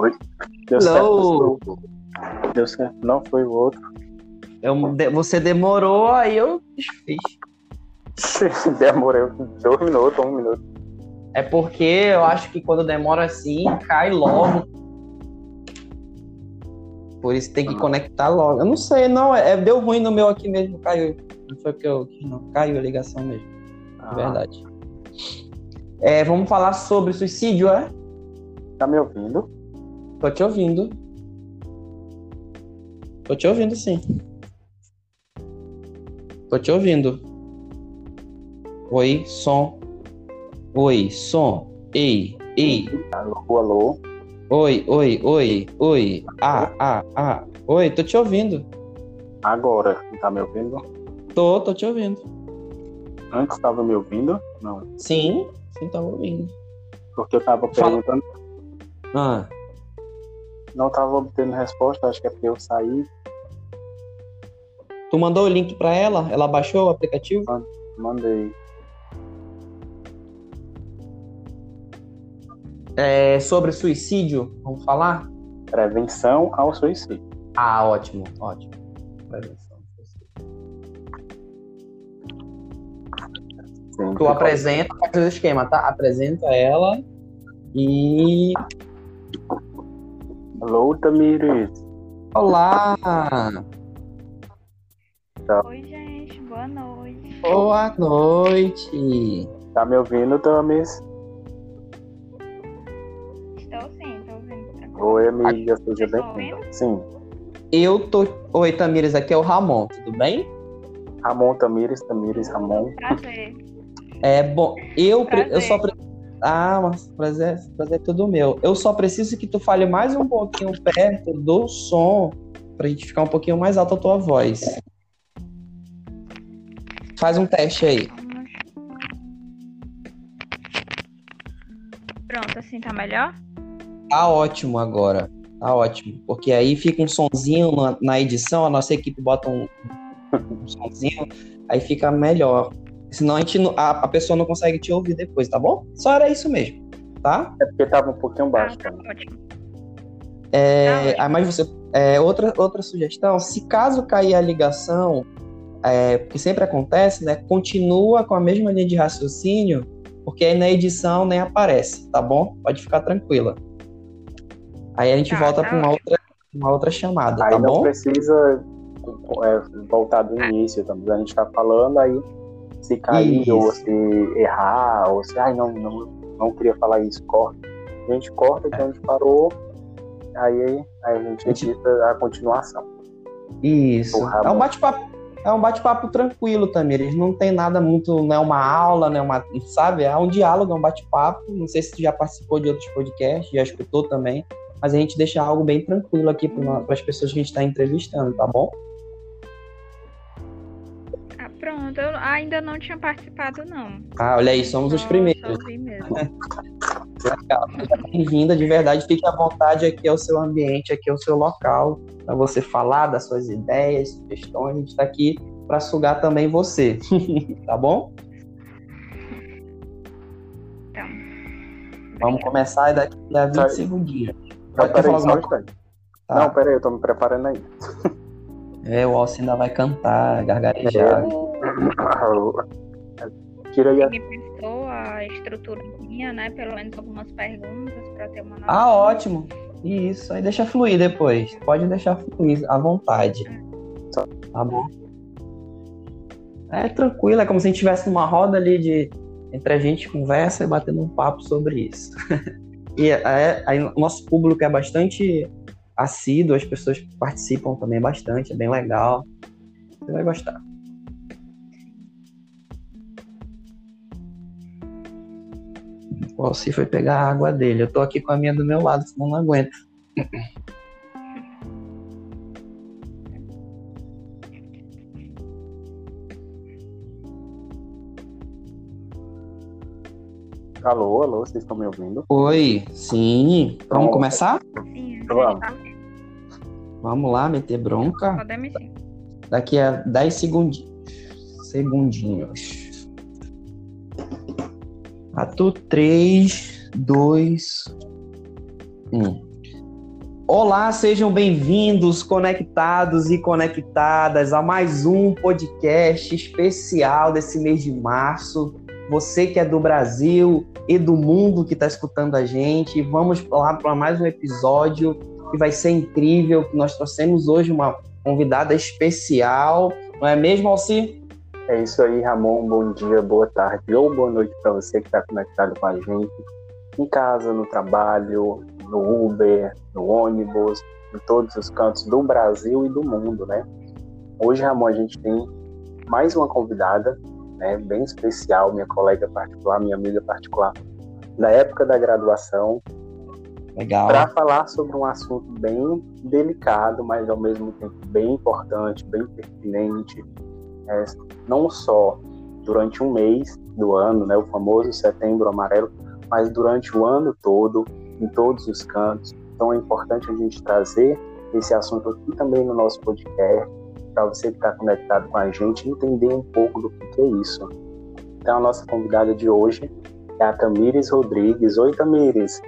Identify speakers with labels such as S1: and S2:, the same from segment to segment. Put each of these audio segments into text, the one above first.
S1: Foi. Deu certo. Deu certo. Não foi o outro.
S2: Eu, você demorou, aí eu desfiz.
S1: Demorei dois minutos, um minuto.
S2: É porque eu acho que quando demora assim, cai logo. Por isso tem que conectar logo. Eu não sei, não. É, deu ruim no meu aqui mesmo, caiu. Não foi porque eu quis, não. Caiu a ligação mesmo.
S1: Ah,
S2: É verdade. É, vamos falar sobre suicídio, é?
S1: Tá me ouvindo?
S2: Tô te ouvindo. Tô te ouvindo, sim. Tô te ouvindo. Oi, som. Oi, som. Ei, ei.
S1: Alô, alô.
S2: Oi, oi, oi, oi. Ah, ah, ah. Oi, tô te ouvindo.
S1: Agora, tá me ouvindo?
S2: Tô, tô te ouvindo.
S1: Antes tava me ouvindo? Não.
S2: Sim, sim, tava ouvindo.
S1: Porque eu tava
S2: Fala.
S1: perguntando,
S2: Ah,
S1: não tava obtendo resposta, acho que é porque eu saí,
S2: tu mandou o link pra ela? Ela baixou o aplicativo?
S1: mandei.
S2: É, sobre suicídio, vamos falar?
S1: Prevenção ao suicídio.
S2: Ah, ótimo, ótimo. Prevenção.
S1: Sim.
S2: Tu apresenta, faz o esquema, tá? Apresenta ela e.
S1: Alô, Tamires.
S2: Olá!
S3: Oi, gente, boa noite.
S2: Boa noite!
S1: Tá me ouvindo, Tamires?
S3: Estou sim, estou ouvindo.
S1: Oi, amiga, seja
S3: Vocês estão
S1: bem-vinda. Sim.
S2: Eu tô. Oi, Tamires, aqui é o Ramon, tudo bem?
S1: Ramon, Tamires, Tamires, Ramon.
S3: Prazer.
S2: É bom, eu, pre- eu
S3: Prazer.
S2: só. Ah, mas prazer, prazer é tudo meu. Eu só preciso que tu fale mais um pouquinho perto do som pra gente ficar um pouquinho mais alta a tua voz. Faz um teste aí.
S3: Pronto, assim tá melhor?
S2: Tá ótimo agora. Tá ótimo. Porque aí fica um sonzinho na, na edição, a nossa equipe bota um, um sonzinho, aí fica melhor. Senão a, gente, a, a pessoa não consegue te ouvir depois, tá bom? Só era isso mesmo, tá?
S1: É porque tava um pouquinho
S3: Ah,
S1: baixo.
S3: tá
S1: também.
S3: ótimo.
S2: É,
S3: Tá
S2: ah, mas você. é, outra, outra sugestão, se caso cair a ligação, é, porque sempre acontece, né? Continua com a mesma linha de raciocínio, porque aí na edição nem aparece, tá bom? Pode ficar tranquila. Aí a gente
S3: Tá,
S2: volta
S3: tá
S2: para uma outra, uma outra chamada,
S1: Aí
S2: tá
S1: não
S2: bom?
S1: precisa é, voltar do início, também. A gente tá falando aí se cair
S2: Isso.
S1: ou se errar, ou se ai não, não, não queria falar isso, corta. A gente corta de onde parou, aí, aí a gente
S2: A gente-
S1: edita a continuação.
S2: Isso.
S1: Porra,
S2: É um bate-papo. É um bate-papo tranquilo também. Eles não tem nada muito, não é uma aula, não é uma, sabe? É um diálogo, é um bate-papo. Não sei se tu já participou de outros podcasts, já escutou também, mas a gente deixa algo bem tranquilo aqui para as pessoas que a gente está entrevistando, tá bom?
S3: Eu ainda não tinha participado, não.
S2: Ah, olha aí, somos os primeiros. Legal. Seja Bem-vinda, de verdade. Fique à vontade, aqui é o seu ambiente, aqui é o seu local, para você falar das suas ideias, sugestões. A gente está aqui para sugar também você, tá bom?
S3: Então.
S2: Vamos começar daqui a 20
S1: Sai.
S2: segundinhos.
S1: Não,
S2: Pode
S1: peraí,
S2: falar
S1: um
S2: alguma
S1: instante.
S2: Tá.
S1: Não, peraí, eu tô me preparando aí.
S2: É, o Alce ainda vai cantar, gargarejar.
S1: Tira aí a
S3: Me prestou a estruturazinha, né? Pelo menos algumas perguntas para ter uma noção.
S2: Ah, ótimo. Isso, aí deixa fluir depois. Pode deixar fluir à vontade. Tá bom? É tranquilo, é como se a gente estivesse numa roda ali de. Entre a gente conversa e batendo um papo sobre isso. e é, aí o nosso público é bastante assíduo, as pessoas participam também bastante, é bem legal. Você vai gostar. O Alci foi pegar a água dele. Eu tô aqui com a minha do meu lado, senão não aguento.
S1: Alô, alô, vocês estão me ouvindo?
S2: Oi, sim. Vamos
S1: Pronto.
S2: começar?
S3: Sim,
S1: Vamos.
S2: Vamos lá, meter bronca.
S3: Podemos sim.
S2: Daqui a 10 segundinhos. Segundinhos. Ato 3, 2, 1. Olá, sejam bem-vindos, conectados e conectadas a mais um podcast especial desse mês de março. Você que é do Brasil e do mundo que está escutando a gente, vamos lá para mais um episódio que vai ser incrível. Nós trouxemos hoje uma convidada especial, não é mesmo, Alci?
S1: É isso aí, Ramon. Bom dia, boa tarde ou boa noite para você que está conectado com a gente em casa, no trabalho, no Uber, no ônibus, em todos os cantos do Brasil e do mundo, né? Hoje, Ramon, a gente tem mais uma convidada, né, bem especial, minha colega particular, minha amiga particular, da época da graduação,
S2: Legal.
S1: Para falar sobre um assunto bem delicado, mas ao mesmo tempo bem importante, bem pertinente, é, não só durante um mês do ano, né, o famoso Setembro Amarelo, mas durante o ano todo, em todos os cantos. Então é importante a gente trazer esse assunto aqui também no nosso podcast, para você que está conectado com a gente entender um pouco do que é isso. Então a nossa convidada de hoje é a Tamires Rodrigues. Oi, Tamires.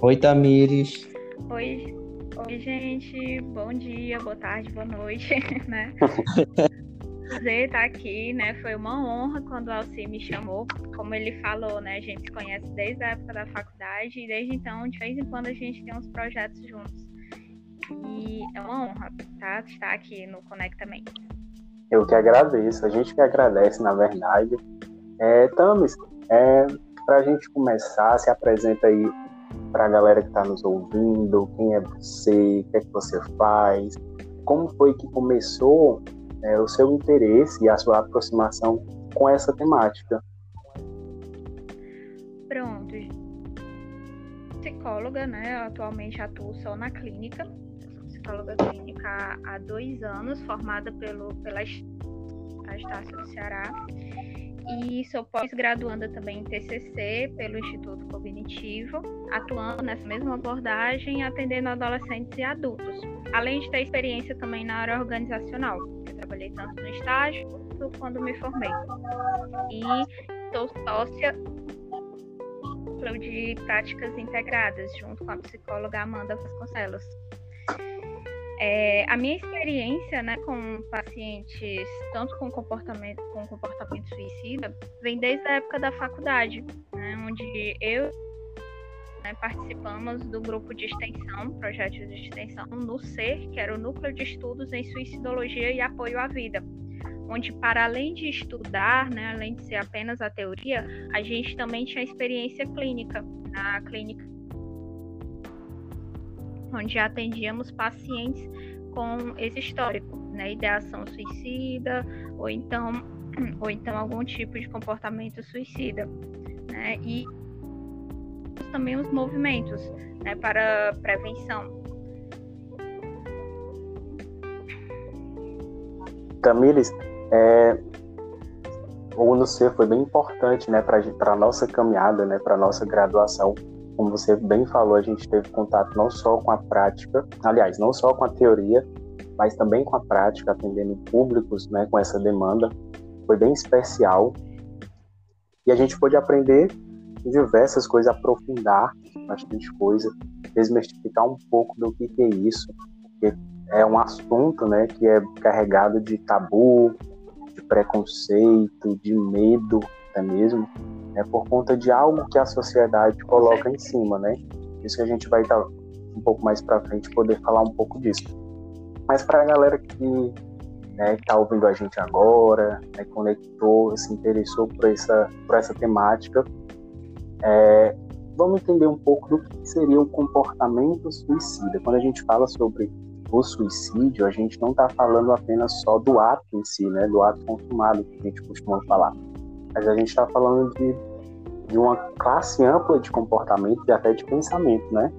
S2: Oi, Tamires.
S3: Oi, oi, gente. Bom dia, boa tarde, boa noite, né? Prazer estar aqui, né? Foi uma honra quando o Alci me chamou. Como ele falou, né? A gente se conhece desde a época da faculdade e desde então, de vez em quando, a gente tem uns projetos juntos. E é uma honra, tá? Estar aqui no Conectamente.
S1: Eu que agradeço, a gente que agradece, na verdade. É, Tamis, é, para a gente começar, se apresenta aí para a galera que está nos ouvindo, quem é você, o que é que você faz, como foi que começou é, o seu interesse e a sua aproximação com essa temática.
S3: Pronto. Psicóloga, né? Eu atualmente atuo só na clínica. Sou psicóloga clínica há dois anos, formada pelo, pela Estácio do Ceará e sou pós-graduanda também em TCC pelo Instituto Cognitivo, atuando nessa mesma abordagem, atendendo adolescentes e adultos, além de ter experiência também na área organizacional. Trabalhei tanto no estágio quanto quando me formei. E sou sócia de práticas integradas, junto com a psicóloga Amanda Vasconcelos. É, a minha experiência né, com pacientes, tanto com comportamento, com comportamento suicida, vem desde a época da faculdade, né, onde eu né, participamos do grupo de extensão, projeto de extensão no SER, que era o Núcleo de Estudos em Suicidologia e Apoio à Vida, onde para além de estudar, né, além de ser apenas a teoria, a gente também tinha experiência clínica na clínica onde atendíamos pacientes com esse histórico, né, ideação suicida ou então ou então algum tipo de comportamento suicida, né, e também os movimentos, né, para prevenção.
S1: Tamires, é, o UNOC foi bem importante, né, para a nossa caminhada, né, para a nossa graduação como você bem falou, a gente teve contato não só com a prática, aliás, não só com a teoria, mas também com a prática, atendendo públicos né, com essa demanda. Foi bem especial. E a gente pôde aprender diversas coisas, aprofundar bastante coisa, desmistificar um pouco do que, é isso. Porque é um assunto né, que é carregado de tabu, de preconceito, de medo até mesmo é por conta de algo que a sociedade coloca em cima, né? Isso que a gente vai estar tá um pouco mais para frente poder falar um pouco disso. Mas para a galera que né, está ouvindo a gente agora, né, conectou, se interessou por essa, por essa temática, é, vamos entender um pouco do que seria o comportamento suicida. Quando a gente fala sobre o suicídio, a gente não está falando apenas só do ato em si, né, do ato consumado que a gente costuma falar mas a gente está falando de, de uma classe ampla de comportamento e até de pensamento, né?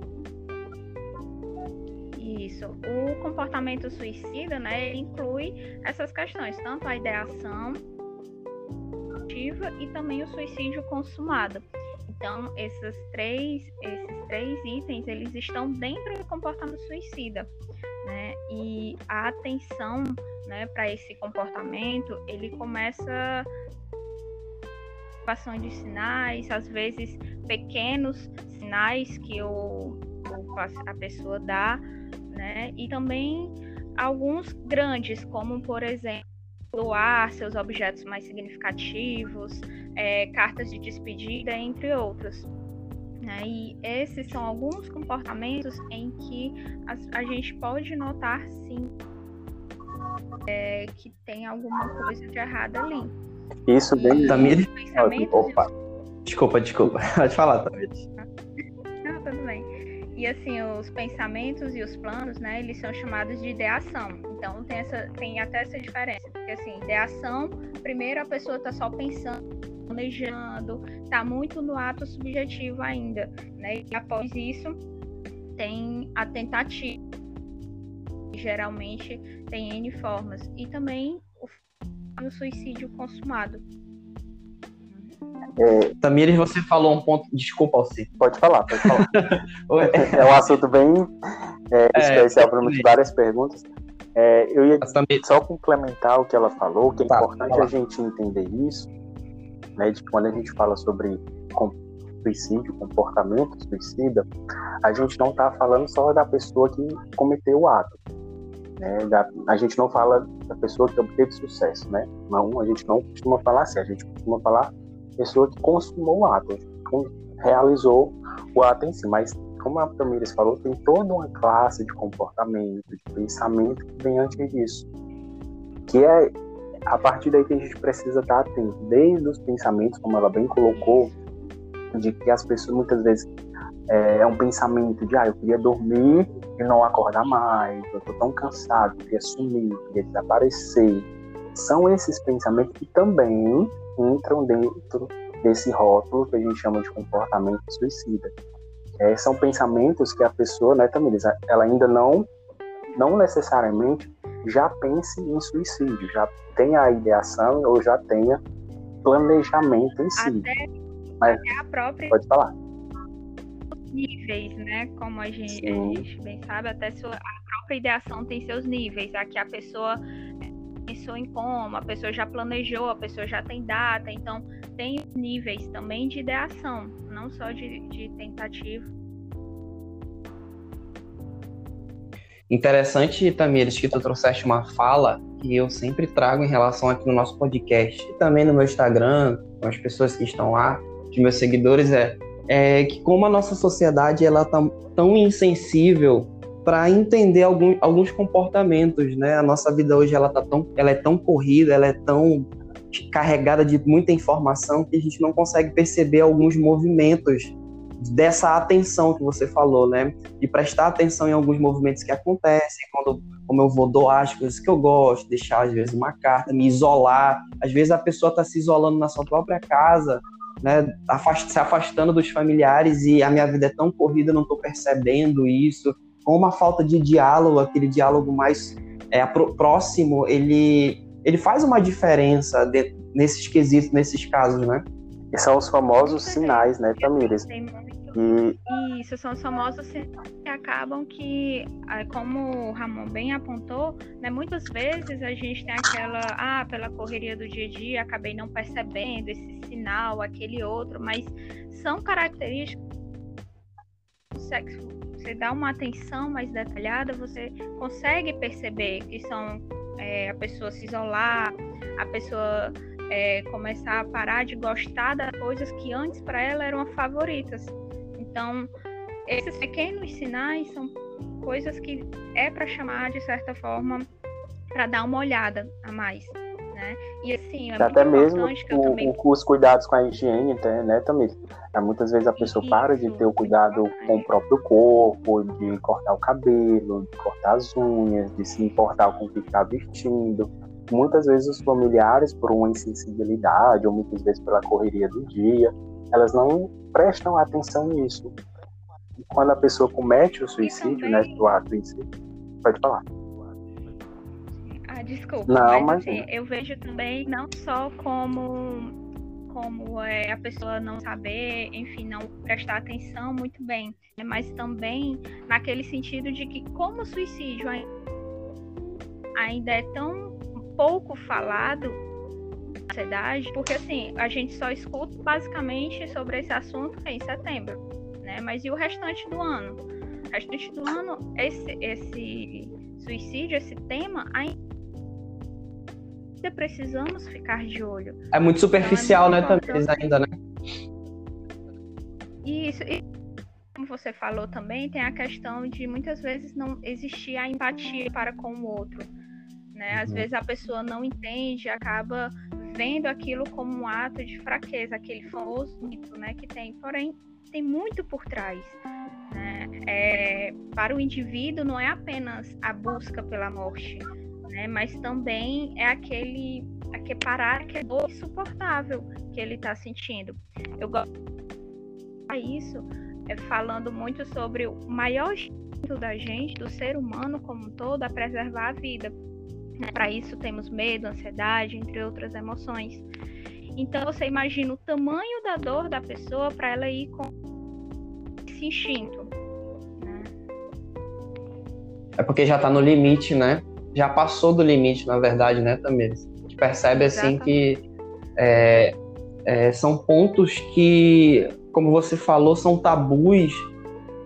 S3: Isso. O comportamento suicida, né, inclui essas questões, tanto a ideação e também o suicídio consumado. Então, esses três, esses três itens, eles estão dentro do comportamento suicida, né? E a atenção, né, para esse comportamento, ele começa participação de sinais, às vezes pequenos sinais que o, a pessoa dá, né? E também alguns grandes, como por exemplo doar seus objetos mais significativos, é, cartas de despedida, entre outros. Né? E esses são alguns comportamentos em que a, a gente pode notar sim é, que tem alguma coisa de errado ali.
S1: Isso bem.
S2: Tamir. Opa. Desculpa, desculpa. Pode falar, Tamir.
S3: Não, tudo bem. E assim, os pensamentos e os planos, né, eles são chamados de ideação. Então tem, essa, tem até essa diferença. Porque assim, ideação, primeiro a pessoa está só pensando, planejando, está muito no ato subjetivo ainda. Né? E após isso, tem a tentativa. Geralmente tem N formas. E também o, o suicídio consumado.
S2: É, Tamires, você falou um ponto. Desculpa, Alci.
S1: Pode falar, pode falar. é um assunto bem é, é especial para várias perguntas. É, eu ia só complementar o que ela falou, que é tá, importante a gente entender isso, né, de quando a gente fala sobre suicídio, comportamento suicida, a gente não está falando só da pessoa que cometeu o ato. Né, da, a gente não fala da pessoa que obteve sucesso, né? Não, a gente não costuma falar assim, a gente costuma falar pessoa que consumou o ato, realizou o ato em si. Mas, como a Tamires falou, tem toda uma classe de comportamento, de pensamento que vem antes disso. Que é a partir daí que a gente precisa estar atento, desde os pensamentos, como ela bem colocou, de que as pessoas muitas vezes é, é um pensamento de, ah, eu queria dormir e não acordar mais, eu tô tão cansado, queria sumir, queria desaparecer. São esses pensamentos que também entram dentro desse rótulo que a gente chama de comportamento suicida. É, são pensamentos que a pessoa, né, Tamires, ela ainda não, não necessariamente já pense em suicídio, já tenha a ideação ou já tenha planejamento em si.
S3: Até, Mas, até a própria.
S1: Pode falar.
S3: Níveis, né? Como a gente, a gente bem sabe, até a própria ideação tem seus níveis. Aqui a pessoa pensou em como, a pessoa já planejou, a pessoa já tem data, então tem níveis também de ideação, não só de, de tentativa.
S2: Interessante, Tamires, que tu trouxeste uma fala que eu sempre trago em relação aqui no nosso podcast e também no meu Instagram, com as pessoas que estão lá, os meus seguidores, é, é que como a nossa sociedade ela tá tão insensível para entender algum, alguns comportamentos, né? A nossa vida hoje ela tá tão, ela é tão corrida, ela é tão carregada de muita informação que a gente não consegue perceber alguns movimentos dessa atenção que você falou, né? De prestar atenção em alguns movimentos que acontecem, quando como eu vou doar as coisas que eu gosto, deixar às vezes uma carta, me isolar. Às vezes a pessoa está se isolando na sua própria casa, né? Afast se afastando dos familiares e a minha vida é tão corrida, eu não estou percebendo isso com uma falta de diálogo, aquele diálogo mais é, próximo, ele, ele faz uma diferença de, nesses quesitos, nesses casos, né?
S1: E são os famosos sinais, né, Tamires?
S3: E... Isso, são os famosos sinais que acabam que, ah, como o Ramon bem apontou, né, muitas vezes a gente tem aquela, ah, pela correria do dia a dia, acabei não percebendo esse sinal, aquele outro, mas são características sexo você dá uma atenção mais detalhada, você consegue perceber que são é, a pessoa se isolar, a pessoa é, começar a parar de gostar das coisas que antes para ela eram favoritas. Então, esses pequenos sinais são coisas que é para chamar de certa forma para dar uma olhada a mais né? E assim, é
S1: Até mesmo o, os cuidados com a higiene, né, também. É, muitas vezes a pessoa para de ter o cuidado com o próprio corpo, de cortar o cabelo, de cortar as unhas, de se importar com o que está vestindo. Muitas vezes os familiares, por uma insensibilidade, ou muitas vezes pela correria do dia, elas não prestam atenção nisso. E quando a pessoa comete o suicídio, né, do ato em si, pode falar
S3: desculpa. Não, mas, assim, eu vejo também não só como como é, a pessoa não saber, enfim, não prestar atenção muito bem, né? mas também naquele sentido de que como o suicídio ainda é tão pouco falado na sociedade, porque assim, a gente só escuta basicamente sobre esse assunto em setembro, né? Mas e o restante do ano? restante do ano, esse, esse suicídio, esse tema, ainda precisamos ficar de olho.
S2: É muito superficial, então, é muito né, Tamires, ainda, né?
S3: Isso. E, como você falou também, tem a questão de muitas vezes não existir a empatia para com o outro. Né? Às uhum. vezes a pessoa não entende, acaba vendo aquilo como um ato de fraqueza, aquele famoso mito né, que tem. Porém, tem muito por trás. Né? É, para o indivíduo, não é apenas a busca pela morte, né? mas também é aquele, aquele parar, aquele dor insuportável que ele está sentindo. Eu gosto isso é, falando muito sobre o maior instinto da gente, do ser humano como um todo, a preservar a vida. Né? Para isso temos medo, ansiedade, entre outras emoções. Então você imagina o tamanho da dor da pessoa para ela ir com esse instinto. Né?
S2: É porque já está no limite, né? Já passou do limite, na verdade, né, Tamires? A gente percebe assim que é, é, são pontos que, como você falou, são tabus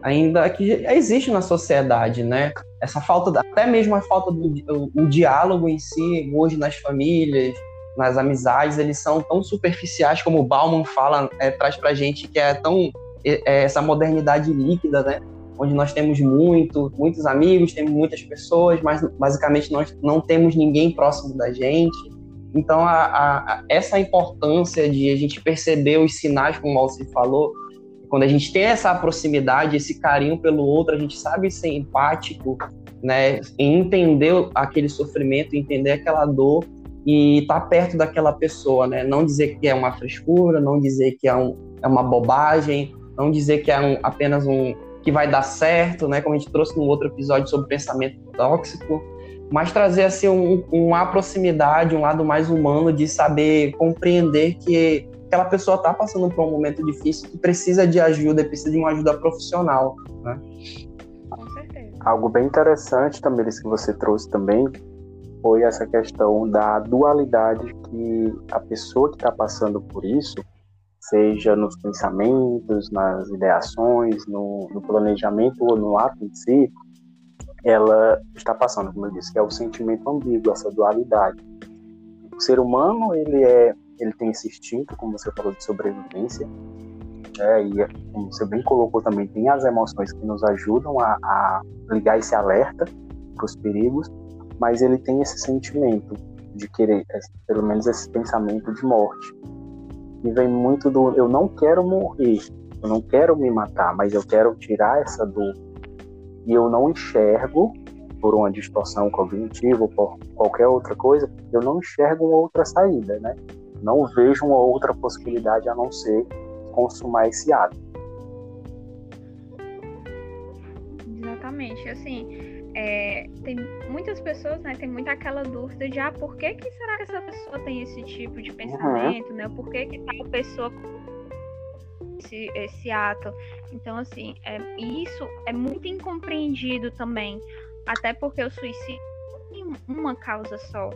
S2: ainda que existe na sociedade, né? Essa falta, até mesmo a falta do o, o diálogo em si, hoje nas famílias, nas amizades, eles são tão superficiais, como o Bauman fala, é, traz pra gente que é tão é, é, essa modernidade líquida, né? Onde nós temos muito, muitos amigos, temos muitas pessoas, mas basicamente nós não temos ninguém próximo da gente. Então, a, a, essa importância de a gente perceber os sinais, como o Alci falou, quando a gente tem essa proximidade, esse carinho pelo outro, a gente sabe ser empático, né, entender aquele sofrimento, entender aquela dor e estar tá perto daquela pessoa, né, não dizer que é uma frescura, não dizer que é, um, é uma bobagem, não dizer que é um, apenas um que vai dar certo, né, como a gente trouxe no outro episódio sobre pensamento tóxico, mas trazer assim um, uma proximidade, um lado mais humano de saber compreender que aquela pessoa está passando por um momento difícil que precisa de ajuda, precisa de uma ajuda profissional. Né?
S3: Com certeza.
S1: Algo bem interessante também que você trouxe também foi essa questão da dualidade que a pessoa que está passando por isso, seja nos pensamentos, nas ideações, no, no planejamento ou no ato em si, ela está passando, como eu disse, que é o sentimento ambíguo, essa dualidade. O ser humano, ele é ele tem esse instinto, como você falou, de sobrevivência. É, e como você bem colocou também, tem as emoções que nos ajudam a, a ligar esse alerta para os perigos, mas ele tem esse sentimento de querer, pelo menos esse pensamento de morte. E vem muito do eu não quero morrer, eu não quero me matar, mas eu quero tirar essa dor. E eu não enxergo por uma distorção cognitiva ou por qualquer outra coisa, eu não enxergo uma outra saída, né? Não vejo uma outra possibilidade a não ser consumar esse ato.
S3: Exatamente. Assim, é, tem muitas pessoas, né, tem muita aquela dúvida de, ah, por que, que será que essa pessoa tem esse tipo de pensamento, uhum. né? Por que, que tal pessoa esse, esse ato? Então, assim, é, isso é muito incompreendido também, até porque o suicídio tem uma causa só,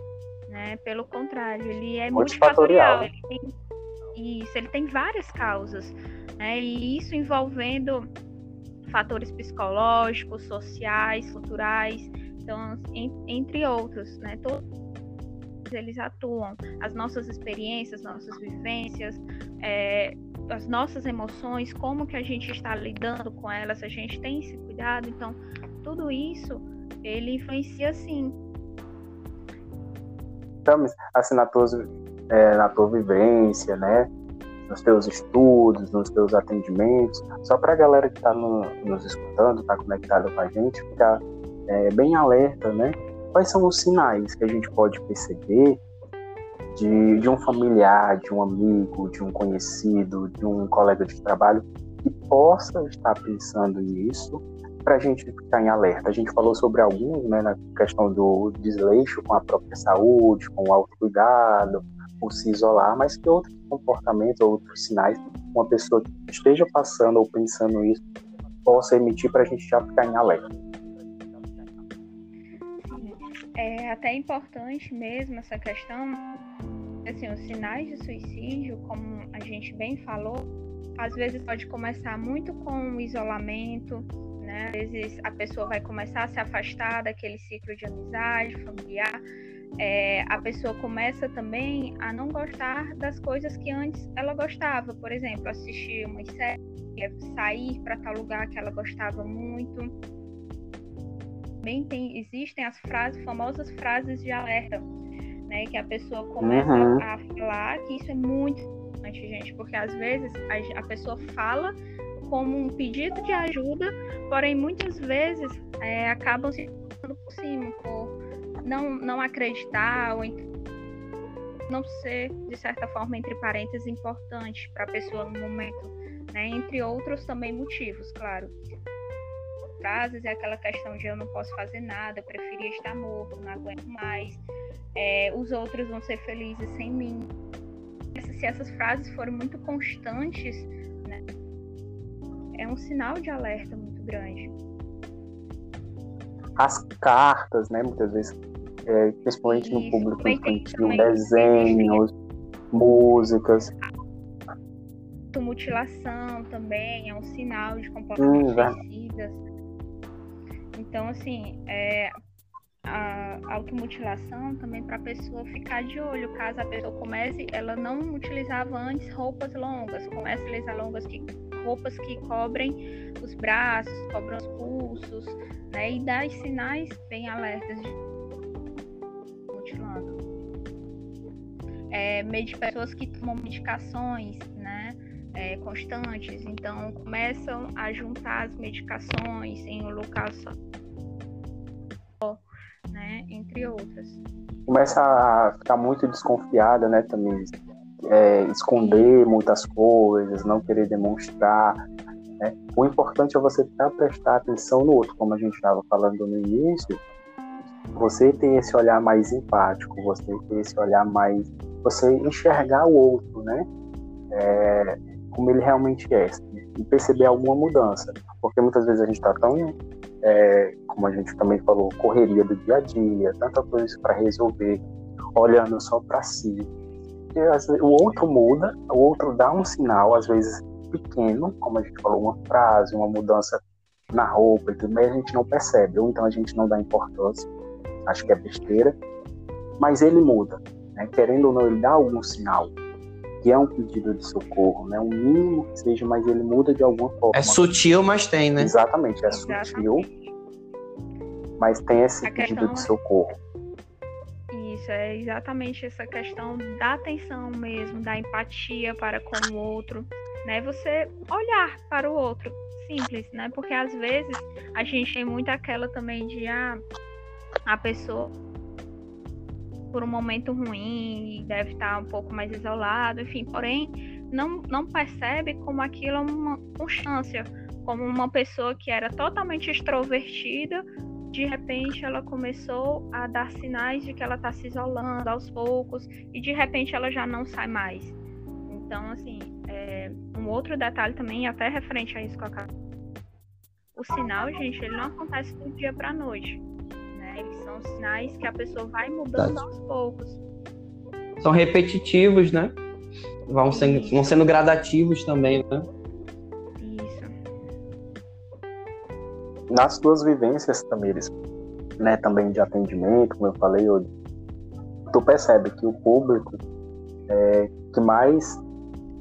S3: né? Pelo contrário, ele é multifatorial. Ele tem, isso, ele tem várias causas, né? E isso envolvendo fatores psicológicos, sociais, culturais, então, entre outros, né? Todos eles atuam, as nossas experiências, nossas vivências, é, as nossas emoções, como que a gente está lidando com elas, a gente tem esse cuidado, então tudo isso ele influencia sim
S1: estamos assim na tua, é, na tua vivência, né? Nos teus estudos, nos teus atendimentos, só para a galera que está no, nos escutando, está conectada com a gente, ficar é, bem alerta, né? Quais são os sinais que a gente pode perceber de, de um familiar, de um amigo, de um conhecido, de um colega de trabalho que possa estar pensando nisso para a gente ficar em alerta. A gente falou sobre alguns, né, na questão do desleixo com a própria saúde, com o autocuidado, o se isolar, mas que outros comportamentos, outros sinais, uma pessoa que esteja passando ou pensando isso, possa emitir para a gente já ficar em alerta.
S3: É até importante mesmo essa questão, assim, os sinais de suicídio, como a gente bem falou, às vezes pode começar muito com o isolamento, né? Às vezes a pessoa vai começar a se afastar daquele ciclo de amizade familiar. É, a pessoa começa também a não gostar das coisas que antes ela gostava. Por exemplo, assistir uma série, sair para tal lugar que ela gostava muito. Também tem, existem as frases, famosas frases de alerta, né? Que a pessoa começa uhum. a falar que isso é muito importante, gente, porque às vezes a, a pessoa fala como um pedido de ajuda, porém muitas vezes é, acabam se por cima, por não, não acreditar ou não ser, de certa forma, entre parênteses, importante para a pessoa no momento, né? entre outros também motivos, claro. Frases é aquela questão de eu não posso fazer nada, eu preferia estar morto, não aguento mais, é, os outros vão ser felizes sem mim. Se essas frases forem muito constantes, né, é um sinal de alerta muito grande.
S1: As cartas, né, muitas vezes, é, principalmente Isso, no público infantil, desenhos, músicas.
S3: Mutilação também é um sinal de comportamentos hum, suicidas. Então, assim, é, a automutilação também para a pessoa ficar de olho, caso a pessoa comece, ela não utilizava antes roupas longas, comece a utilizar longas que roupas que cobrem os braços, cobrem os pulsos, né? E dá sinais bem alertas de mutilando. É, meio de pessoas que tomam medicações, né? É, constantes, então começam a juntar as medicações em um local só, né? Entre outras.
S1: Começa a ficar muito desconfiada, né, também é, esconder muitas coisas, não querer demonstrar. Né? O importante é você prestar atenção no outro, como a gente estava falando no início. Você ter esse olhar mais empático, você ter esse olhar mais. Você enxergar o outro, né? É, como ele realmente é, e perceber alguma mudança. Porque muitas vezes a gente está tão, é, como a gente também falou, correria do dia a dia, tanta coisa para resolver, olhando só para si, o outro muda, o outro dá um sinal, às vezes pequeno, como a gente falou, uma frase, uma mudança na roupa e tudo, mas a gente não percebe, ou então a gente não dá importância, acho que é besteira, mas ele muda, né? querendo ou não, ele dá algum sinal, que é um pedido de socorro, né? um mínimo que seja, mas ele muda de alguma forma.
S2: É sutil, mas tem, né?
S1: Exatamente, é Exatamente. sutil, mas tem esse a pedido de é socorro
S3: isso, é exatamente essa questão da atenção mesmo, da empatia para com o outro, né? Você olhar para o outro, simples, né? Porque às vezes a gente tem muito aquela também de ah, a pessoa por um momento ruim deve estar um pouco mais isolado, enfim, porém não, não percebe como aquilo é uma constância, como uma pessoa que era totalmente extrovertida de repente ela começou a dar sinais de que ela está se isolando aos poucos e de repente ela já não sai mais. Então, assim, é, um outro detalhe também, até referente a isso eu acabo. O sinal, gente, ele não acontece do dia para noite. Né? Eles são sinais que a pessoa vai mudando aos poucos.
S2: São repetitivos, né? Vão sendo, vão sendo gradativos também, né?
S1: nas tuas vivências, Tamires, né, também de atendimento, como eu falei, tu percebe que o público é, que mais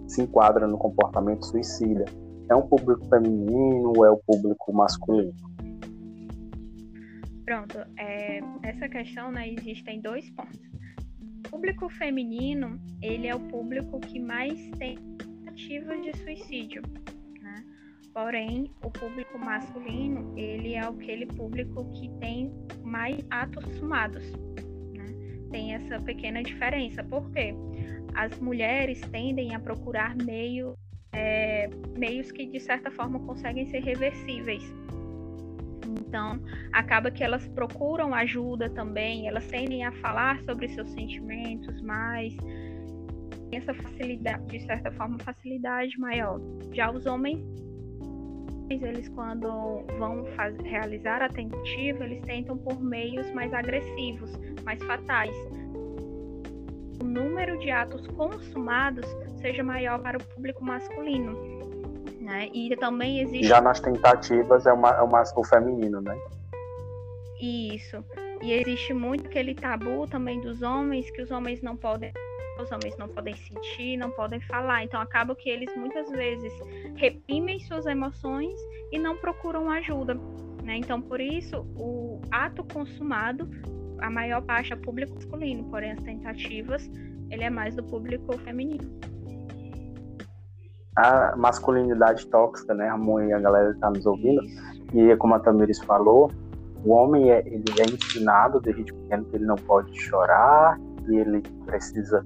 S1: se enquadra no comportamento suicida é um público feminino ou é o público masculino?
S3: Pronto, é, essa questão, né, existem dois pontos. O público feminino, ele é o público que mais tem tentativas de suicídio. Porém, o público masculino, ele é aquele público que tem mais atos sumados. Né? Tem essa pequena diferença. Por quê? As mulheres tendem a procurar meio, é, meios que, de certa forma, conseguem ser reversíveis. Então, acaba que elas procuram ajuda também, elas tendem a falar sobre seus sentimentos mais, essa facilidade, de certa forma, facilidade maior. Já os homens eles quando vão realizar a tentativa, eles tentam por meios mais agressivos, mais fatais. O número de atos consumados seja maior para o público masculino. Né? E também existe.
S1: Já nas tentativas é, uma, é o feminino, né?
S3: Isso. E existe muito aquele tabu também dos homens, que os homens não podem os homens não podem sentir, não podem falar. Então acaba que eles muitas vezes reprimem suas emoções e não procuram ajuda. Né? Então, por isso, o ato consumado, a maior parte é público masculino, porém as tentativas, ele é mais do público feminino.
S1: A masculinidade tóxica, né, Ramon e a galera está nos ouvindo, e como a Tamiris falou, o homem é, ele é ensinado desde pequeno que ele não pode chorar, que ele precisa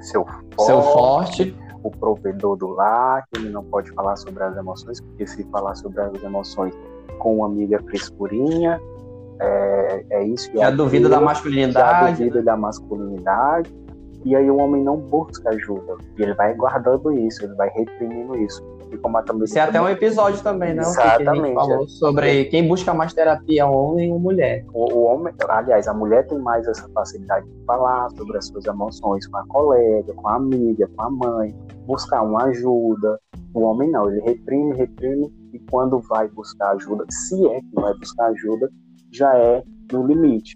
S1: ser o forte,
S2: ser forte,
S1: o provedor do lar, que ele não pode falar sobre as emoções, porque se falar sobre as emoções com uma amiga frescurinha, é, é isso.
S2: Já duvida da masculinidade.
S1: Já duvida né? da masculinidade. E aí o homem não busca ajuda. E ele vai guardando isso, ele vai reprimindo isso.
S2: E como a Isso é até um episódio também, né? Exatamente. Que falou sobre quem busca mais terapia, homem ou mulher.
S1: O, o, homem, aliás, a mulher tem mais essa facilidade de falar sobre as suas emoções com a colega, com a amiga, com a mãe, buscar uma ajuda. O homem não, ele reprime, reprime, e quando vai buscar ajuda, se é que vai buscar ajuda, já é no limite.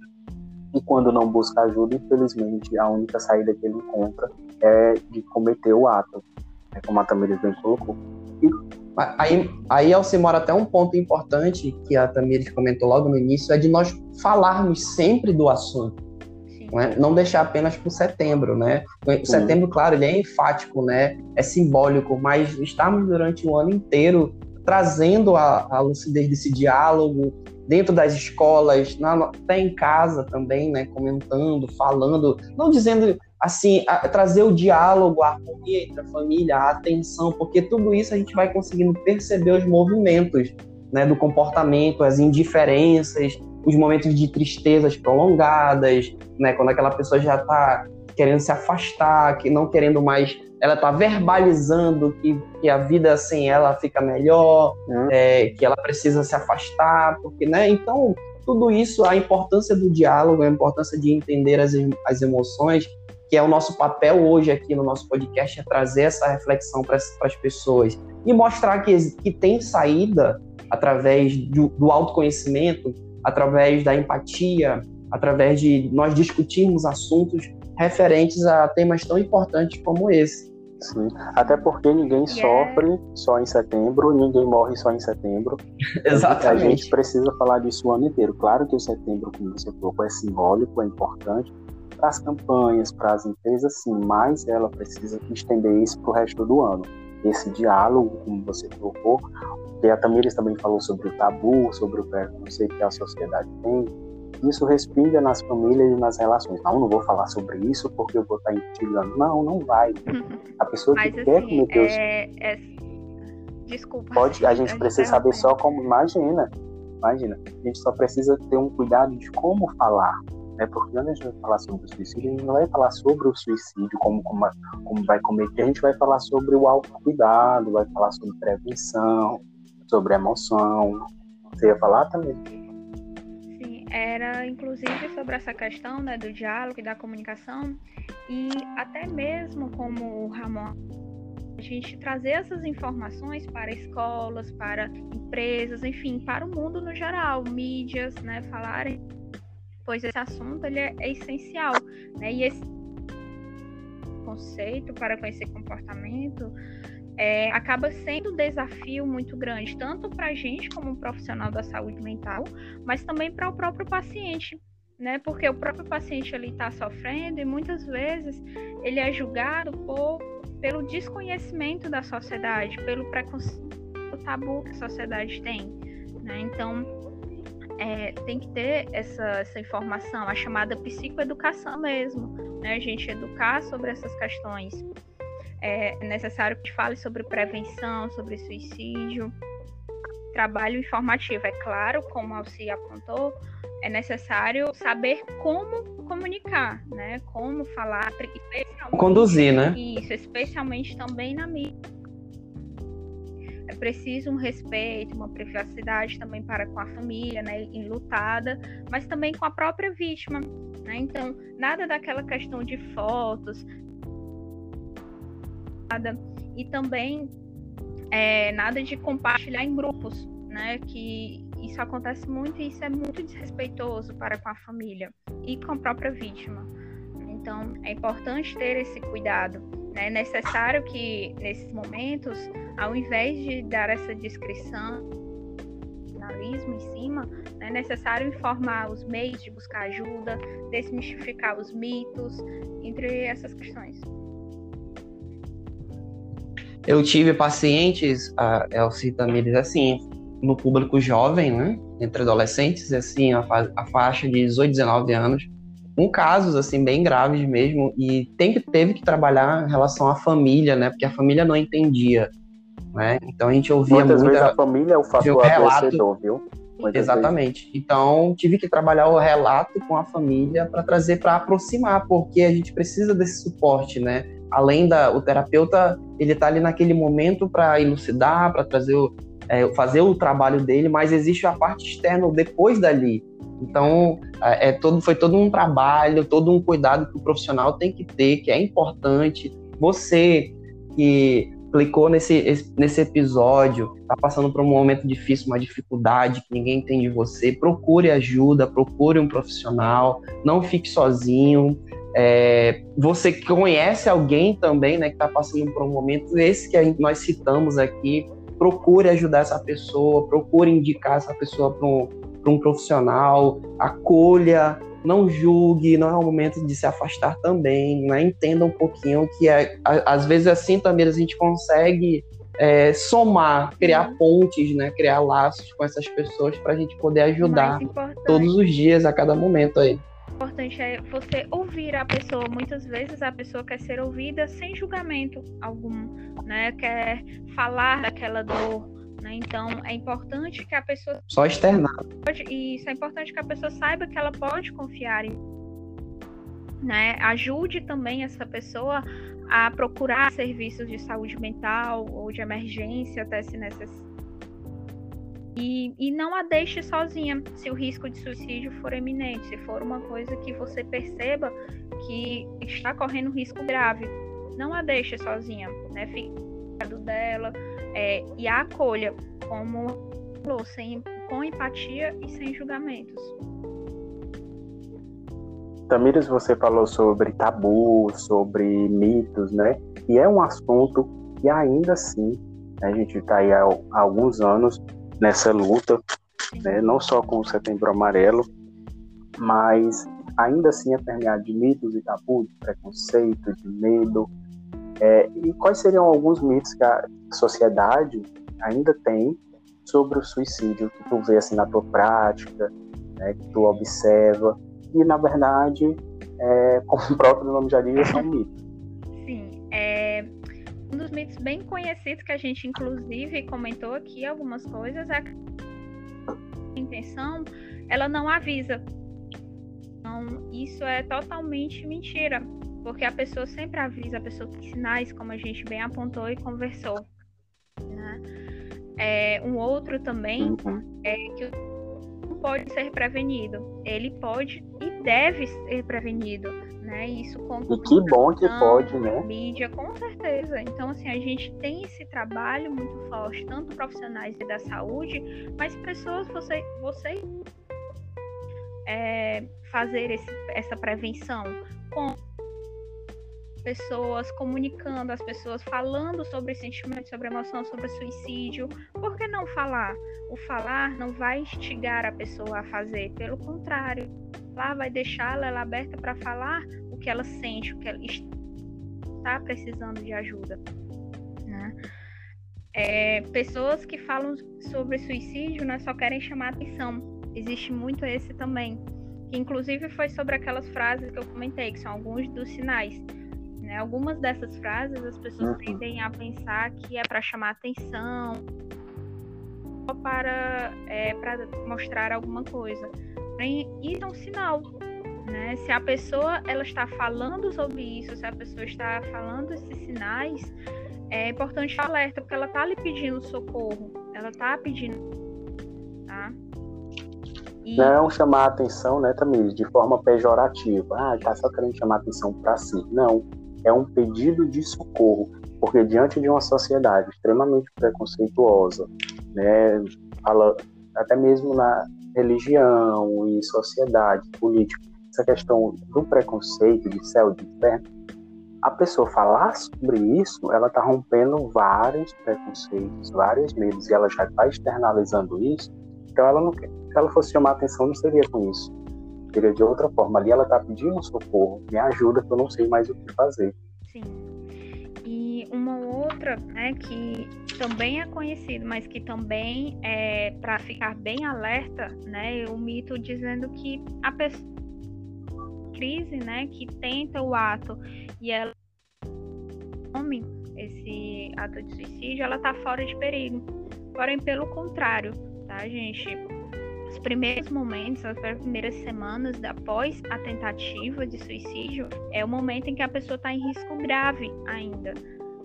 S1: E quando não busca ajuda, infelizmente, a única saída que ele encontra é de cometer o ato, é como a Tamires bem colocou.
S2: Aí, aí Alcimora, até um ponto importante que a Tamires comentou logo no início é de nós falarmos sempre do assunto. Não, é? não deixar apenas para o setembro, né? O setembro, claro, ele é enfático, né? É simbólico, mas estamos durante o ano inteiro trazendo a, a lucidez desse diálogo dentro das escolas, na, até em casa também, né? Comentando, falando, não dizendo assim, a, trazer o diálogo, a harmonia entre a família, a atenção, porque tudo isso a gente vai conseguindo perceber os movimentos né, do comportamento, as indiferenças, os momentos de tristezas prolongadas, né, quando aquela pessoa já está querendo se afastar, que não querendo mais, ela está verbalizando que, que a vida sem ela fica melhor, uhum. é, que ela precisa se afastar, porque, né? Então, tudo isso, a importância do diálogo, a importância de entender as, as emoções, que é o nosso papel hoje aqui no nosso podcast, é trazer essa reflexão para as pessoas e mostrar que, que tem saída através do, do autoconhecimento, através da empatia, através de nós discutirmos assuntos referentes a temas tão importantes como esse.
S1: Sim, até porque ninguém yeah. sofre só em setembro, ninguém morre só em setembro.
S2: Exatamente.
S1: A gente precisa falar disso o ano inteiro. Claro que o setembro, como você falou, é simbólico, é importante, para as campanhas, para as empresas, sim, mas ela precisa estender isso para o resto do ano. Esse diálogo, como você colocou, que a Tamires também falou sobre o tabu, sobre o preconceito que a sociedade tem, isso respinga nas famílias e nas relações. Não, não vou falar sobre isso porque eu vou estar instigando. Não, não vai. A pessoa que Mas, quer assim, cometer os...
S3: É, é... Desculpa.
S1: Pode, a gente precisa saber só como. Imagina, imagina. A gente só precisa ter um cuidado de como falar né? Porque quando a gente vai falar sobre o suicídio, a gente não vai falar sobre o suicídio, como, como, como vai cometer, a gente vai falar sobre o autocuidado, vai falar sobre prevenção, sobre emoção. Você ia falar também?
S3: Era inclusive sobre essa questão né, do diálogo e da comunicação, e até mesmo como o Ramon a gente trazer essas informações para escolas, para empresas, enfim, para o mundo no geral, mídias, né, falarem pois esse assunto ele é, é essencial, né? E esse conceito para conhecer comportamento é, acaba sendo um desafio muito grande, tanto para a gente como um profissional da saúde mental, mas também para o próprio paciente, né? Porque o próprio paciente ali está sofrendo e muitas vezes ele é julgado por, pelo desconhecimento da sociedade, pelo preconceito, tabu que a sociedade tem, né? Então é, tem que ter essa, essa informação, a chamada psicoeducação mesmo, né? A gente educar sobre essas questões. É necessário que fale sobre prevenção, sobre suicídio, trabalho informativo. É claro, como a Alci apontou, é necessário saber como comunicar, né? Como falar,
S2: conduzir, né?
S3: Isso, especialmente também na mídia é preciso um respeito, uma privacidade também para com a família, né, enlutada, mas também com a própria vítima, né? Então, nada daquela questão de fotos, nada. E também É, nada de compartilhar em grupos, né? Que isso acontece muito e isso é muito desrespeitoso para com a família e com a própria vítima. Então, é importante ter esse cuidado. Né? É necessário que, nesses momentos, ao invés de dar essa descrição, jornalismo em cima, é necessário informar os meios de buscar ajuda, desmistificar os mitos, entre essas questões.
S2: Eu tive pacientes, a Elci Tamires, assim, no público jovem, né? Entre adolescentes, assim, a, fa a faixa de 18, 19 anos, com casos assim bem graves mesmo e tem que teve que trabalhar em relação à família, né? Porque a família não entendia, né? Então a gente ouvia
S1: muitas
S2: muita,
S1: vezes a família é o fator relato, viu?
S2: Muitas Exatamente. Vezes. Então tive que trabalhar o relato com a família para trazer para aproximar, porque a gente precisa desse suporte, né? Além da o terapeuta, ele está ali naquele momento para elucidar, para trazer o, é, fazer o trabalho dele, mas existe a parte externa depois dali, então, é, é, todo, foi todo um trabalho, todo um cuidado que o profissional tem que ter, que é importante. Você que clicou nesse, nesse episódio, está passando por um momento difícil, uma dificuldade que ninguém entende você, procure ajuda, procure um profissional, não fique sozinho. É, você conhece alguém também, né, que está passando por um momento, esse que nós citamos aqui, procure ajudar essa pessoa, procure indicar essa pessoa para um, um profissional, acolha, não julgue, não é o momento de se afastar também, né? entenda um pouquinho que é, às vezes assim também a gente consegue é, somar, criar pontes, né? criar laços com essas pessoas para a gente poder ajudar todos os dias, a cada momento aí.
S3: O importante é você ouvir a pessoa. Muitas vezes a pessoa quer ser ouvida sem julgamento algum, né? Quer falar daquela dor, né? Então, é importante que a pessoa.
S2: Só externar.
S3: Isso, é importante que a pessoa saiba que ela pode confiar em. Né? Ajude também essa pessoa a procurar serviços de saúde mental ou de emergência, até se necessário. E, e não a deixe sozinha se o risco de suicídio for eminente, se for uma coisa que você perceba que está correndo risco grave. Não a deixe sozinha, né? Fique do dela, é, e a acolha como falou, sem, com empatia e sem julgamentos.
S1: Tamires, você falou sobre tabu, sobre mitos, né? E é um assunto que ainda assim a gente está aí há, alguns anos nessa luta, né? não só com o Setembro Amarelo, mas ainda assim é permeado de mitos e tabus, de preconceito, de medo, é, e quais seriam alguns mitos que a sociedade ainda tem sobre o suicídio que tu vê assim na tua prática, né, que tu observa e na verdade, é, como o próprio nome já diz, são mitos.
S3: Sim, é um dos mitos bem conhecidos que a gente inclusive comentou aqui algumas coisas é a intenção ela não avisa. Então isso é totalmente mentira porque a pessoa sempre avisa, a pessoa tem sinais, como a gente bem apontou e conversou. Né? É, um outro também uhum. é que pode ser prevenido. Ele pode e deve ser prevenido. Né? Isso com
S1: e que bom que pode, né?
S3: Mídia, com certeza. Então, assim, a gente tem esse trabalho muito forte, tanto profissionais da saúde, mas pessoas, você, você é, fazer esse, essa prevenção com pessoas, comunicando as pessoas, falando sobre sentimento, sobre emoção, sobre suicídio. Por que não falar? O falar não vai instigar a pessoa a fazer, pelo contrário, lá vai deixá-la ela aberta para falar o que ela sente, o que ela está precisando de ajuda. Né? É, pessoas que falam sobre suicídio né, só querem chamar atenção. Existe muito esse também. Que inclusive foi sobre aquelas frases que eu comentei, que são alguns dos sinais. Né? Algumas dessas frases as pessoas uhum. tendem a pensar que é para chamar atenção ou para, é, para mostrar alguma coisa. Porém, isso é um sinal. Né? Se a pessoa ela está falando sobre isso, se a pessoa está falando esses sinais, é importante alerta, porque ela está lhe pedindo socorro, ela está pedindo. Tá?
S1: E... Não chamar a atenção, né, Tamires, de forma pejorativa. Ah, tá só querendo chamar atenção para si. Não é um pedido de socorro. Porque diante de uma sociedade extremamente preconceituosa, né, fala até mesmo na religião e sociedade, política, essa questão do preconceito de céu e de inferno, a pessoa falar sobre isso, ela está rompendo vários preconceitos, vários medos, e ela já está externalizando isso, então ela não. Se ela fosse chamar atenção, não seria com isso. Seria de outra forma. Ali ela está pedindo socorro, me ajuda, que eu não sei mais o que fazer.
S3: Sim. E uma outra, né, que também é conhecido, mas que também é para ficar bem alerta, né, o mito dizendo que a pessoa crise, né, que tenta o ato e ela come esse ato de suicídio, ela está fora de perigo. Porém, pelo contrário, tá, gente? Os primeiros momentos, as primeiras semanas após a tentativa de suicídio, é o momento em que a pessoa está em risco grave ainda.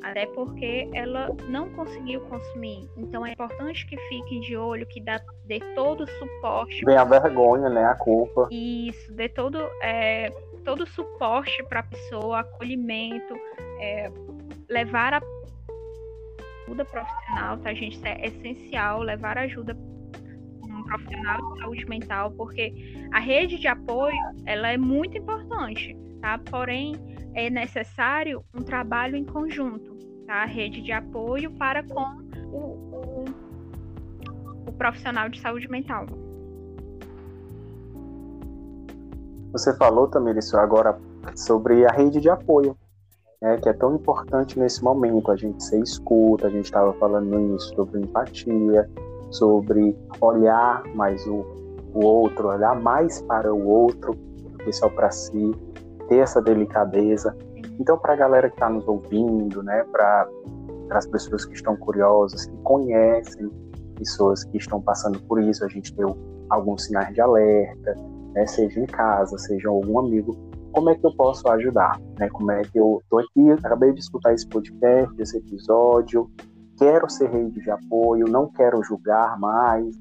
S3: Até porque ela não conseguiu consumir. Então é importante que fiquem de olho, que dá, dê todo o suporte.
S1: Vem a vergonha, né? A culpa.
S3: Isso, dê todo, é, todo o suporte para a pessoa, acolhimento, é, levar a ajuda profissional, tá, gente? Isso é essencial, levar ajuda profissional de saúde mental, porque a rede de apoio, ela é muito importante, tá? Porém, é necessário um trabalho em conjunto, tá? A rede de apoio para com o, o, o profissional de saúde mental.
S1: Você falou também isso agora sobre a rede de apoio, né, que é tão importante nesse momento. A gente ser escuta, a gente estava falando início sobre empatia, sobre olhar mais o, o outro, olhar mais para o outro do que só para si, ter essa delicadeza. Então, para a galera que está nos ouvindo, né, para as pessoas que estão curiosas, que conhecem pessoas que estão passando por isso, a gente deu alguns sinais de alerta, né, seja em casa, seja algum amigo, como é que eu posso ajudar? Né? Como é que eu estou aqui, acabei de escutar esse podcast, esse episódio, quero ser rede de apoio, não quero julgar mais,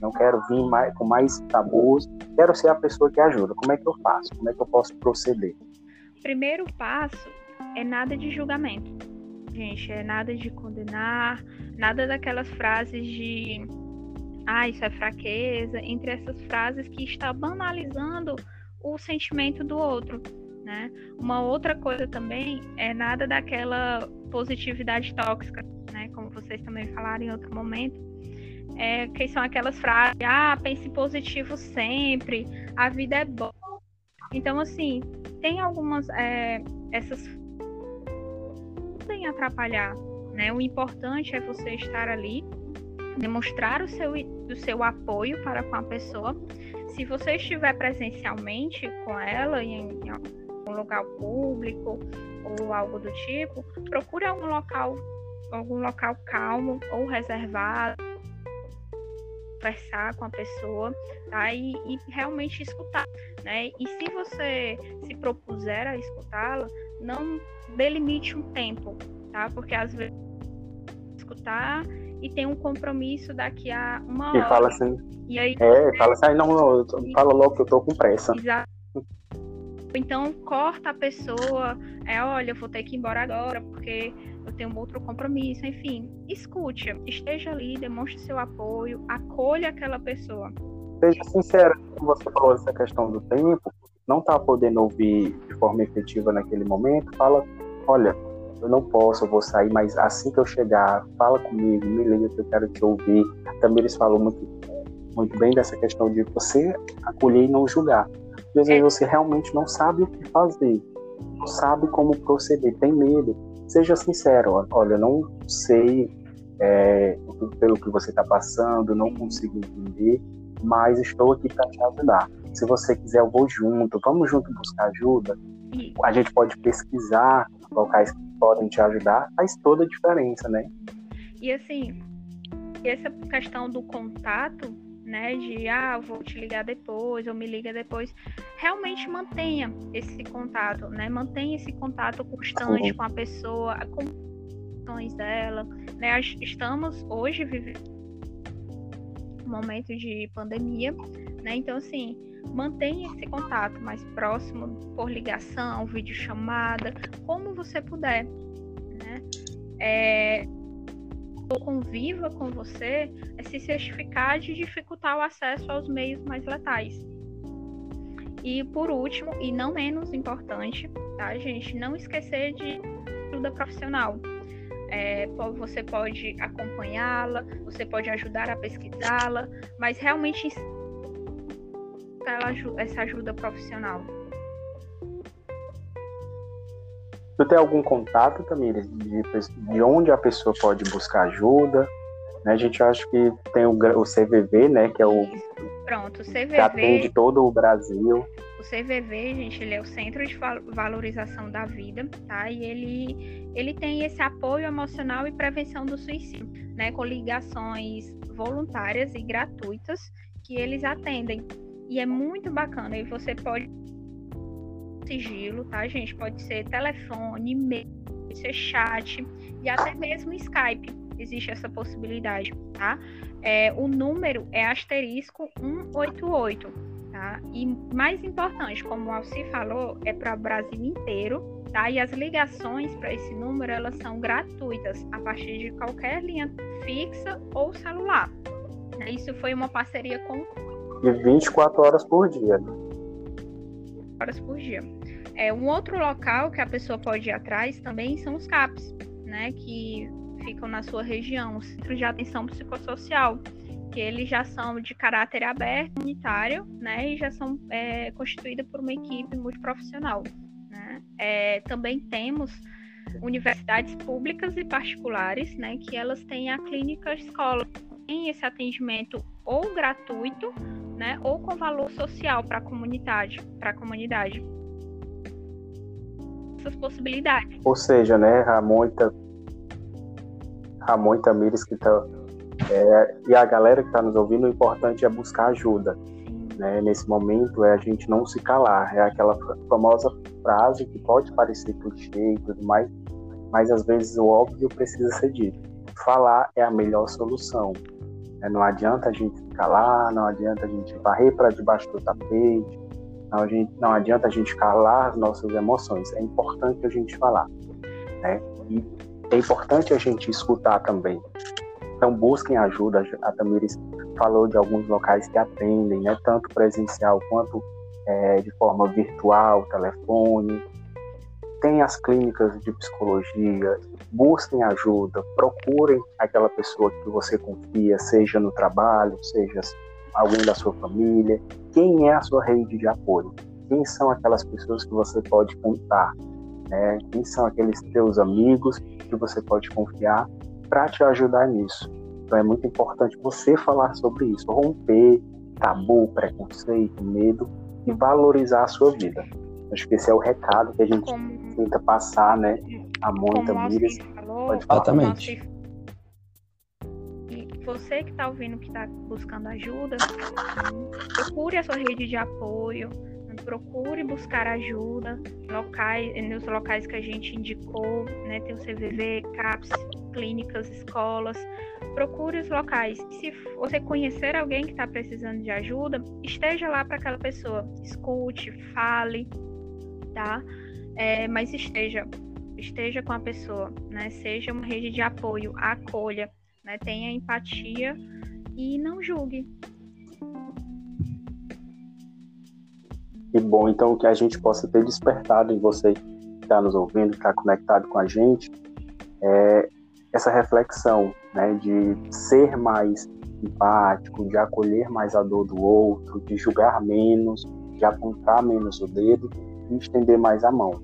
S1: não quero vir mais, com mais tabus, quero ser a pessoa que ajuda. Como é que eu faço? Como é que eu posso proceder?
S3: Primeiro passo é nada de julgamento, gente, é nada de condenar, nada daquelas frases de ah, isso é fraqueza, entre essas frases que está banalizando o sentimento do outro, né? Uma outra coisa também é nada daquela positividade tóxica, né? Como vocês também falaram em outro momento, é, que são aquelas frases, ah, pense positivo sempre, a vida é boa. Então, assim, tem algumas, é, essas podem atrapalhar, né? O importante é você estar ali demonstrar o seu, o seu apoio para com a pessoa. Se você estiver presencialmente com ela em, em algum lugar público ou algo do tipo, procure algum local, algum local calmo ou reservado, conversar com a pessoa, tá? E, e realmente escutar, né? E se você se propuser a escutá-la, não delimite um tempo, tá? Porque às vezes escutar e tem um compromisso daqui a uma hora.
S1: E fala assim. E aí, é, fala assim, não, não, fala logo que eu tô com pressa.
S3: Exato. Então corta a pessoa, é, olha, eu vou ter que ir embora agora porque eu tenho outro compromisso, enfim, escute, esteja ali, demonstre seu apoio, acolha aquela pessoa.
S1: Seja sincera, como você falou essa questão do tempo, não tá podendo ouvir de forma efetiva naquele momento, fala, olha, eu não posso, eu vou sair, mas assim que eu chegar, fala comigo, me liga que eu quero te ouvir. Também eles falam muito, muito bem dessa questão de você acolher e não julgar. Vezes você realmente não sabe o que fazer, não sabe como proceder, tem medo. Seja sincero, olha, eu não sei é, pelo que você está passando, não consigo entender, mas estou aqui para te ajudar. Se você quiser, eu vou junto, vamos junto buscar ajuda. A gente pode pesquisar locais que podem te ajudar, faz toda a diferença, né?
S3: E assim, essa questão do contato, né, de ah, vou te ligar depois, ou me liga depois, realmente mantenha esse contato, né? Mantenha esse contato constante com a pessoa, com as dela, né? Estamos hoje vivendo um momento de pandemia, né? Então assim, mantenha esse contato mais próximo por ligação, videochamada, como você puder, né? é, conviva com você é se certificar de dificultar o acesso aos meios mais letais. E por último, e não menos importante, tá, gente? Não esquecer de ajuda profissional. É, você pode acompanhá-la, você pode ajudar a pesquisá-la, mas realmente essa ajuda profissional.
S1: Tu tem algum contato, Tamires, de, de onde a pessoa pode buscar ajuda? Né, a gente acha que tem o, o CVV, né, que é o
S3: Pronto, o CVV
S1: que atende todo o Brasil.
S3: O CVV, gente, ele é o Centro de Valorização da Vida, tá? E ele, ele tem esse apoio emocional e prevenção do suicídio, né? Com ligações voluntárias e gratuitas que eles atendem. E é muito bacana. E você pode sigilo, tá, gente? Pode ser telefone, e-mail, pode ser chat e até mesmo Skype. Existe essa possibilidade, tá? É, o número é asterisco 188 tá? E mais importante, como o Alci falou, é para o Brasil inteiro, tá? E as ligações para esse número, elas são gratuitas a partir de qualquer linha fixa ou celular. Isso foi uma parceria com...
S1: E 24 horas por dia, né?
S3: Horas por dia. É, um outro local que a pessoa pode ir atrás também são os CAPs, né? Que ficam na sua região, o Centro de Atenção Psicossocial que eles já são de caráter aberto, unitário, né, e já são é, constituídos por uma equipe multiprofissional. Né? É, também temos universidades públicas e particulares, né, que elas têm a clínica escola, tem esse atendimento ou gratuito, né, ou com valor social para a comunidade, para a comunidade. Essas possibilidades.
S1: Ou seja, né, Ramon e, Ramon Tamires que tá é, e a galera que está nos ouvindo, o importante é buscar ajuda. Né? Nesse momento é a gente não se calar. É aquela famosa frase que pode parecer clichê e tudo mais, mas às vezes o óbvio precisa ser dito. Falar é a melhor solução. Né? Não adianta a gente se calar, não adianta a gente varrer para debaixo do tapete, não, gente, não adianta a gente calar as nossas emoções. É importante a gente falar. Né? E é importante a gente escutar também. Então busquem ajuda. A Tamires falou de alguns locais que atendem, né, tanto presencial quanto é, de forma virtual, telefone. Tem as clínicas de psicologia. Busquem ajuda. Procurem aquela pessoa que você confia, seja no trabalho, seja alguém da sua família. Quem é a sua rede de apoio? Quem são aquelas pessoas que você pode contar? Né? Quem são aqueles teus amigos que você pode confiar para te ajudar nisso. Então é muito importante você falar sobre isso, romper tabu, preconceito, medo e valorizar a sua vida. Acho que esse é o recado que a gente tenta passar, né? A Mônica Mires.
S2: Exatamente.
S3: E você que está ouvindo, que está buscando ajuda, procure a sua rede de apoio, procure buscar ajuda locais, nos locais que a gente indicou, né? Tem o CVV, CAPS, clínicas, escolas. Procure os locais. Se você conhecer alguém que está precisando de ajuda, esteja lá para aquela pessoa. Escute, fale, tá? É, mas esteja, esteja com a pessoa, né? Seja uma rede de apoio, acolha, né? Tenha empatia e não julgue.
S1: Que bom, então, que a gente possa ter despertado em você que está nos ouvindo, que está conectado com a gente, é, essa reflexão né, de ser mais empático, de acolher mais a dor do outro, de julgar menos, de apontar menos o dedo estender mais a mão.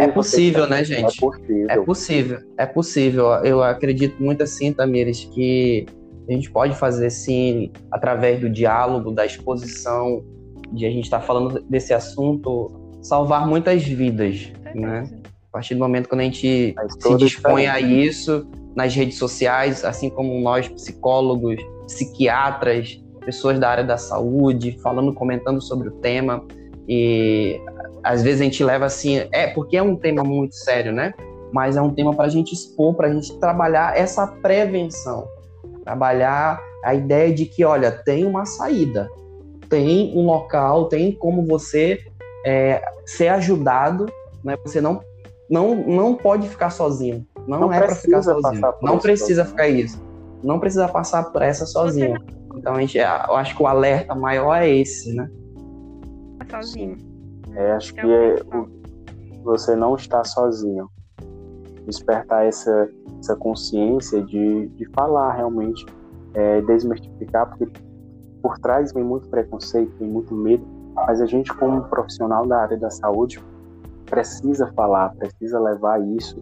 S2: é possível, né, gente? É possível. É possível, é possível. Eu acredito muito assim, Tamires, que a gente pode fazer sim através do diálogo, da exposição, de a gente estar tá falando desse assunto, salvar muitas vidas, né? A partir do momento que a gente se dispõe a isso nas redes sociais, assim como nós, psicólogos, psiquiatras, pessoas da área da saúde, falando, comentando sobre o tema. E às vezes a gente leva assim, é porque é um tema muito sério, né? Mas é um tema para a gente expor, para a gente trabalhar essa prevenção, trabalhar a ideia de que, olha, tem uma saída, tem um local, tem como você é, ser ajudado, né? Você não não, não pode ficar sozinho. Não, não é para ficar sozinho. Não precisa ficar isso. Não precisa passar por essa sozinho. Então a gente, eu acho que o alerta maior é esse, né?
S3: Sozinho.
S1: É, acho que é, você não está sozinho. Despertar essa, essa consciência de, de falar realmente, é, desmistificar, porque por trás vem muito preconceito, vem muito medo, mas a gente, como profissional da área da saúde, precisa falar, precisa levar isso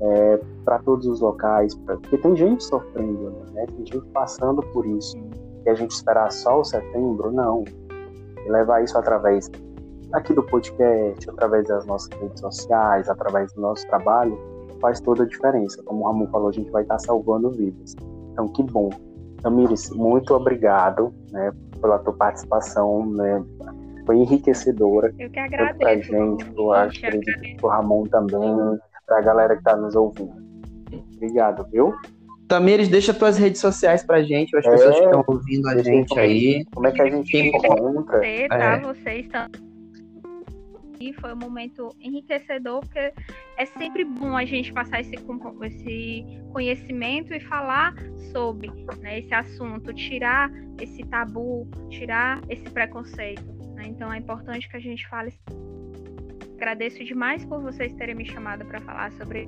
S1: é, para todos os locais, pra, porque tem gente sofrendo, né? tem gente passando por isso. E a gente esperar só o setembro, não. E levar isso através aqui do podcast, através das nossas redes sociais, através do nosso trabalho, faz toda a diferença. Como o Ramon falou, a gente vai estar salvando vidas. Então, que bom. Tamires, muito obrigado né, pela tua participação. Né, foi enriquecedora.
S3: Eu que agradeço. Pra
S1: gente, eu acho, acredito pro Ramon também, pra galera que tá nos ouvindo. Obrigado, viu?
S2: Tamires, deixa tuas redes sociais pra gente, as é, pessoas que estão ouvindo a gente aí.
S1: Como é que a gente encontra?
S3: Você, tá? É. Vocês estão e foi um momento enriquecedor, porque é sempre bom a gente passar esse, esse conhecimento e falar sobre né, esse assunto, tirar esse tabu, tirar esse preconceito. Né? Então é importante que a gente fale. Agradeço demais por vocês terem me chamado para falar sobre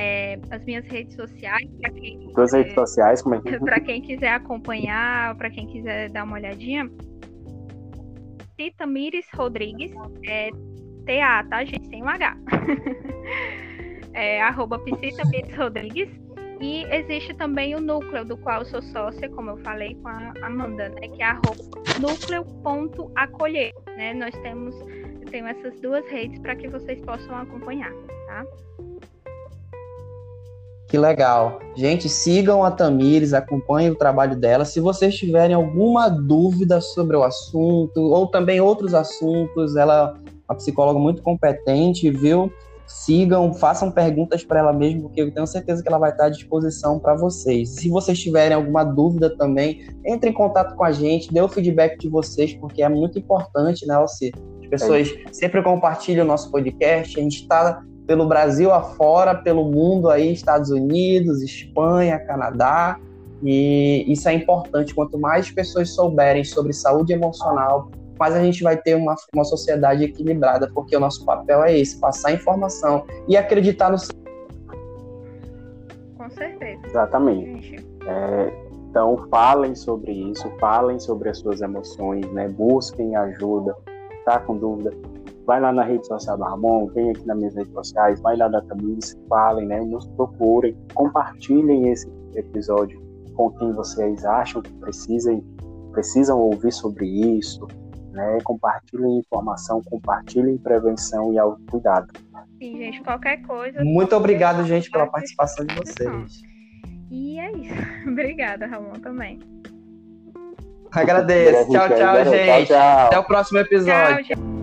S3: é, as minhas redes sociais.
S1: Quem, Duas redes sociais, como é que
S3: Para quem quiser acompanhar, para quem quiser dar uma olhadinha, Cita Mires Rodrigues, é TA, tá, gente? Sem um H. é, arroba Psita Mires Rodrigues. E existe também o núcleo, do qual eu sou sócia, como eu falei com a Amanda, né? Que é núcleo.acolher. Né? Nós temos, eu tenho essas duas redes para que vocês possam acompanhar, tá?
S2: Que legal. Gente, sigam a Tamires, acompanhem o trabalho dela. Se vocês tiverem alguma dúvida sobre o assunto, ou também outros assuntos, ela é uma psicóloga muito competente, viu? Sigam, façam perguntas para ela mesmo, porque eu tenho certeza que ela vai estar à disposição para vocês. Se vocês tiverem alguma dúvida também, entre em contato com a gente, dê o feedback de vocês, porque é muito importante, né, Alci? As pessoas é. sempre compartilham o nosso podcast, a gente está pelo Brasil afora, pelo mundo aí, Estados Unidos, Espanha, Canadá. E isso é importante. Quanto mais pessoas souberem sobre saúde emocional, mais a gente vai ter uma, uma sociedade equilibrada, porque o nosso papel é esse: passar informação e acreditar no.
S3: Com certeza.
S1: Exatamente. É, então, falem sobre isso, falem sobre as suas emoções, né? busquem ajuda. Tá com dúvida? Vai lá na rede social do Ramon, vem aqui nas minhas redes sociais, vai lá da Tamires, falem, né, nos procurem, compartilhem esse episódio com quem vocês acham que precisem, precisam ouvir sobre isso, né, compartilhem informação, compartilhem prevenção e autocuidado.
S3: Sim, gente, qualquer coisa.
S2: Muito obrigado, gente, pela participação de vocês.
S3: E é isso. Obrigada, Ramon, também.
S2: Agradeço. Tchau, tchau, gente. Tchau, tchau. Até o próximo episódio. Tchau,